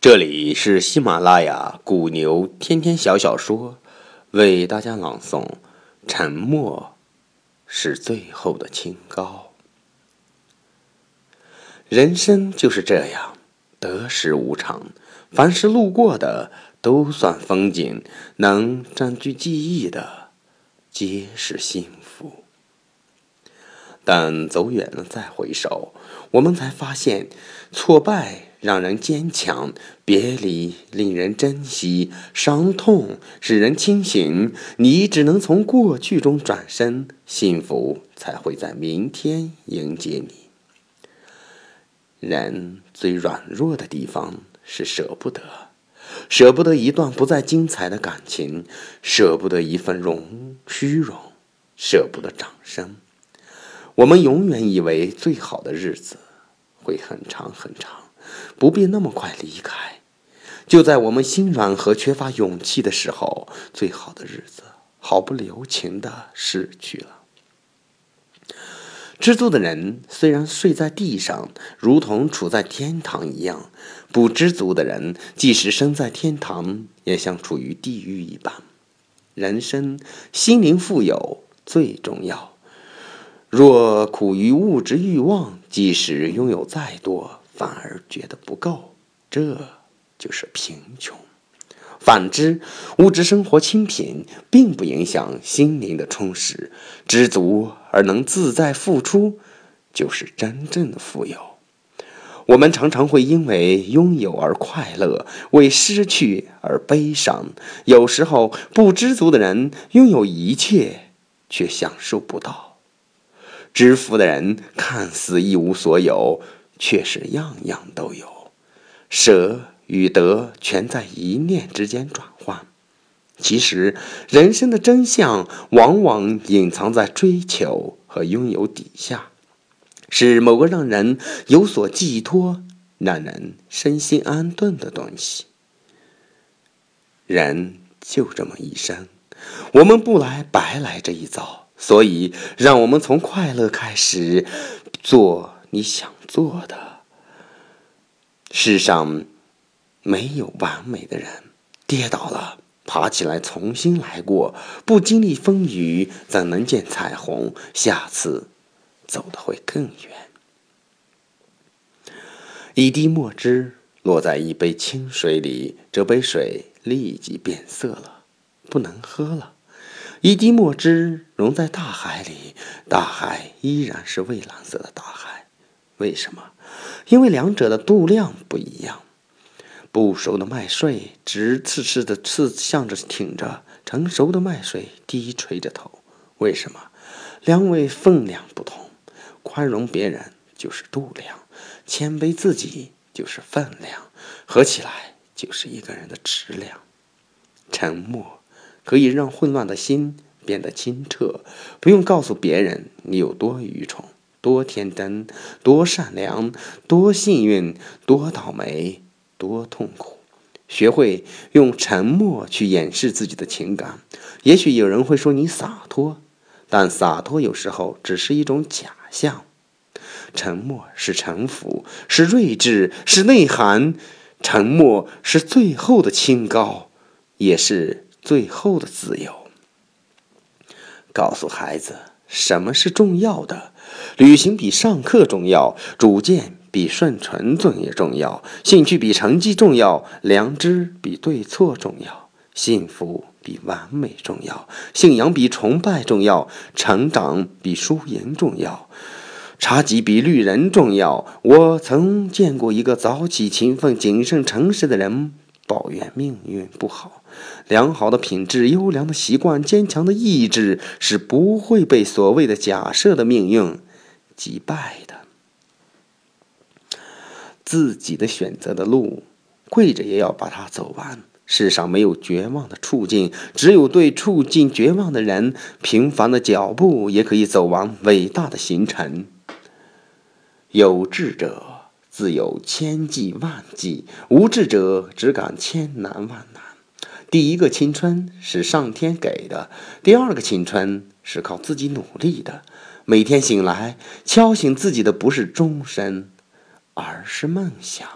这里是喜马拉雅古牛天天小小说，为大家朗诵《沉默是最后的清高》。人生就是这样，得失无常，凡是路过的都算风景，能占据记忆的皆是幸福。但走远了再回首，我们才发现，挫败。让人坚强，别离令人珍惜，伤痛使人清醒。你只能从过去中转身，幸福才会在明天迎接你。人最软弱的地方是舍不得，舍不得一段不再精彩的感情，舍不得一份荣虚荣，舍不得掌声。我们永远以为最好的日子会很长很长。不必那么快离开，就在我们心软和缺乏勇气的时候，最好的日子毫不留情的逝去了。知足的人虽然睡在地上，如同处在天堂一样；不知足的人，即使身在天堂，也像处于地狱一般。人生，心灵富有最重要。若苦于物质欲望，即使拥有再多，反而觉得不够，这就是贫穷。反之，物质生活清贫，并不影响心灵的充实。知足而能自在付出，就是真正的富有。我们常常会因为拥有而快乐，为失去而悲伤。有时候，不知足的人拥有一切，却享受不到；知福的人看似一无所有。却是样样都有，舍与得全在一念之间转换。其实，人生的真相往往隐藏在追求和拥有底下，是某个让人有所寄托、让人身心安顿的东西。人就这么一生，我们不来白来这一遭，所以让我们从快乐开始做。你想做的，世上没有完美的人。跌倒了，爬起来重新来过。不经历风雨，怎能见彩虹？下次走的会更远。一滴墨汁落在一杯清水里，这杯水立即变色了，不能喝了。一滴墨汁溶在大海里，大海依然是蔚蓝色的大海。为什么？因为两者的度量不一样。不熟的麦穗直刺刺的刺向着挺着，成熟的麦穗低垂着头。为什么？两位分量不同。宽容别人就是度量，谦卑自己就是分量，合起来就是一个人的质量。沉默可以让混乱的心变得清澈，不用告诉别人你有多愚蠢。多天真，多善良，多幸运，多倒霉，多痛苦。学会用沉默去掩饰自己的情感。也许有人会说你洒脱，但洒脱有时候只是一种假象。沉默是沉浮，是睿智，是内涵。沉默是最后的清高，也是最后的自由。告诉孩子。什么是重要的？旅行比上课重要，主见比顺纯正也重要，兴趣比成绩重要，良知比对错重要，幸福比完美重要，信仰比崇拜重要，成长比输赢重要，差级比绿人重要。我曾见过一个早起、勤奋、谨慎、诚实的人。抱怨命运不好，良好的品质、优良的习惯、坚强的意志是不会被所谓的假设的命运击败的。自己的选择的路，跪着也要把它走完。世上没有绝望的处境，只有对处境绝望的人。平凡的脚步也可以走完伟大的行程。有志者。自有千计万计，无志者只敢千难万难。第一个青春是上天给的，第二个青春是靠自己努力的。每天醒来，敲醒自己的不是钟声，而是梦想。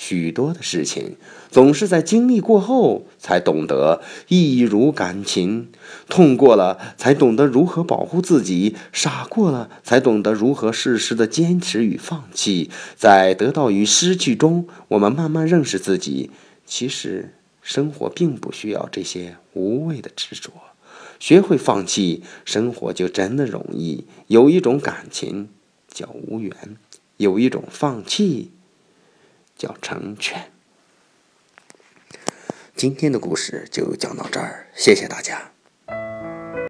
许多的事情，总是在经历过后才懂得，一如感情，痛过了才懂得如何保护自己，傻过了才懂得如何适时的坚持与放弃。在得到与失去中，我们慢慢认识自己。其实，生活并不需要这些无谓的执着。学会放弃，生活就真的容易。有一种感情叫无缘，有一种放弃。叫成全。今天的故事就讲到这儿，谢谢大家。